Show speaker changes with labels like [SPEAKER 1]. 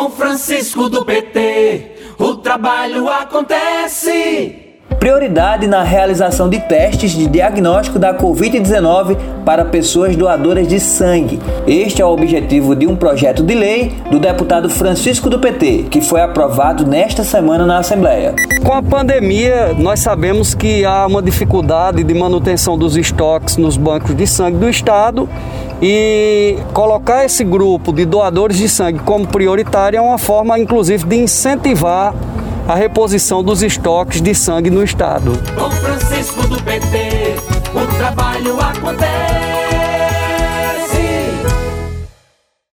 [SPEAKER 1] Com Francisco do PT, o trabalho acontece.
[SPEAKER 2] Prioridade na realização de testes de diagnóstico da Covid-19 para pessoas doadoras de sangue. Este é o objetivo de um projeto de lei do deputado Francisco do PT, que foi aprovado nesta semana na Assembleia.
[SPEAKER 3] Com a pandemia, nós sabemos que há uma dificuldade de manutenção dos estoques nos bancos de sangue do Estado e colocar esse grupo de doadores de sangue como prioritário é uma forma, inclusive, de incentivar a reposição dos estoques de sangue no estado.
[SPEAKER 1] Com Francisco do PT, o trabalho.